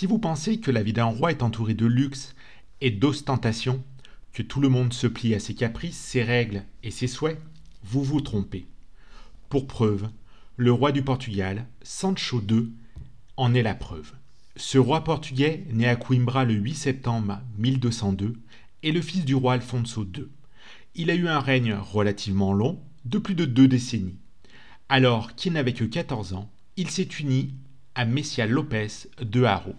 Si vous pensez que la vie d'un roi est entourée de luxe et d'ostentation, que tout le monde se plie à ses caprices, ses règles et ses souhaits, vous vous trompez. Pour preuve, le roi du Portugal, Sancho II, en est la preuve. Ce roi portugais, né à Coimbra le 8 septembre 1202, est le fils du roi Alfonso II. Il a eu un règne relativement long, de plus de deux décennies. Alors qu'il n'avait que 14 ans, il s'est uni à Messia Lopez de Haro.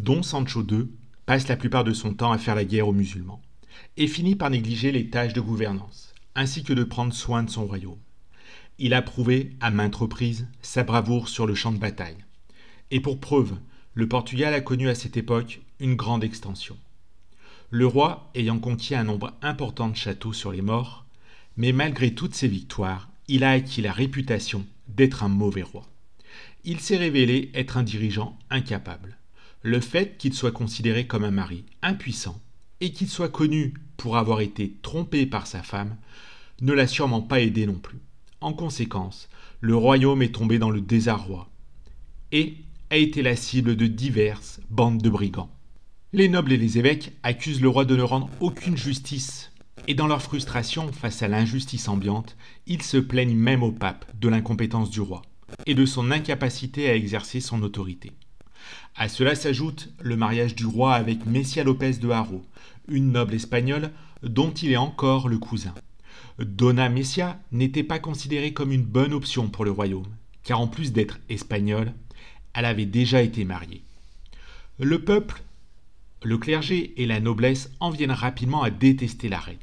Don Sancho II passe la plupart de son temps à faire la guerre aux musulmans et finit par négliger les tâches de gouvernance, ainsi que de prendre soin de son royaume. Il a prouvé à maintes reprises sa bravoure sur le champ de bataille. Et pour preuve, le Portugal a connu à cette époque une grande extension. Le roi ayant conquis un nombre important de châteaux sur les morts, mais malgré toutes ses victoires, il a acquis la réputation d'être un mauvais roi. Il s'est révélé être un dirigeant incapable. Le fait qu'il soit considéré comme un mari impuissant et qu'il soit connu pour avoir été trompé par sa femme ne l'a sûrement pas aidé non plus. En conséquence, le royaume est tombé dans le désarroi et a été la cible de diverses bandes de brigands. Les nobles et les évêques accusent le roi de ne rendre aucune justice, et dans leur frustration face à l'injustice ambiante, ils se plaignent même au pape de l'incompétence du roi et de son incapacité à exercer son autorité. À cela s'ajoute le mariage du roi avec Messia Lopez de Haro, une noble espagnole dont il est encore le cousin. Donna Messia n'était pas considérée comme une bonne option pour le royaume, car en plus d'être espagnole, elle avait déjà été mariée. Le peuple, le clergé et la noblesse en viennent rapidement à détester la reine.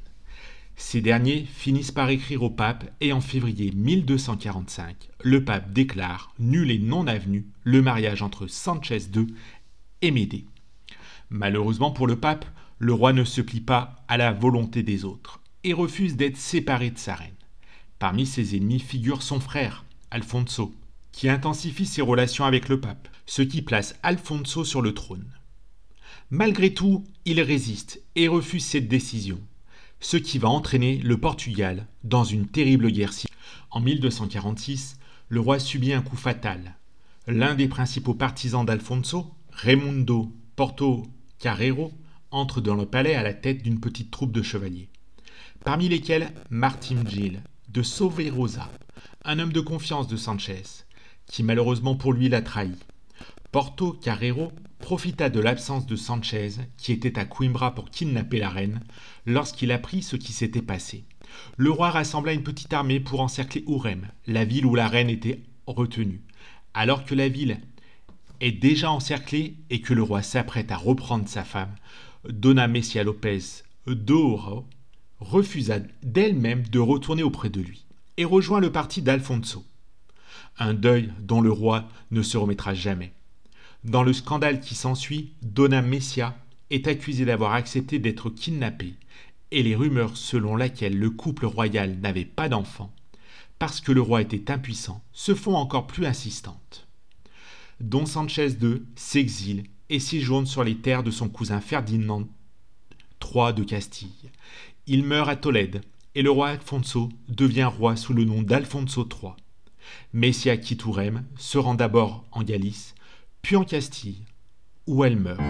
Ces derniers finissent par écrire au pape et en février 1245, le pape déclare nul et non avenu le mariage entre Sanchez II et Médée. Malheureusement pour le pape, le roi ne se plie pas à la volonté des autres et refuse d'être séparé de sa reine. Parmi ses ennemis figure son frère, Alfonso, qui intensifie ses relations avec le pape, ce qui place Alfonso sur le trône. Malgré tout, il résiste et refuse cette décision, ce qui va entraîner le Portugal dans une terrible guerre civile. En 1246, le roi subit un coup fatal. L'un des principaux partisans d'Alfonso, Raimundo Porto Carrero, entre dans le palais à la tête d'une petite troupe de chevaliers, parmi lesquels Martin Gil de Soverosa, un homme de confiance de Sanchez, qui malheureusement pour lui l'a trahi. Porto Carrero profita de l'absence de Sanchez, qui était à Coimbra pour kidnapper la reine, lorsqu'il apprit ce qui s'était passé. Le roi rassembla une petite armée pour encercler Ourem, la ville où la reine était retenue. Alors que la ville est déjà encerclée et que le roi s'apprête à reprendre sa femme, Donna Messia Lopez d'Oro refusa d'elle-même de retourner auprès de lui et rejoint le parti d'Alfonso. Un deuil dont le roi ne se remettra jamais. Dans le scandale qui s'ensuit, Donna Messia est accusée d'avoir accepté d'être kidnappée et les rumeurs selon lesquelles le couple royal n'avait pas d'enfant, parce que le roi était impuissant, se font encore plus insistantes. Don Sanchez II s'exile et séjourne sur les terres de son cousin Ferdinand III de Castille. Il meurt à Tolède et le roi Alfonso devient roi sous le nom d'Alfonso III. Messia quitte se rend d'abord en Galice, puis en Castille, où elle meurt.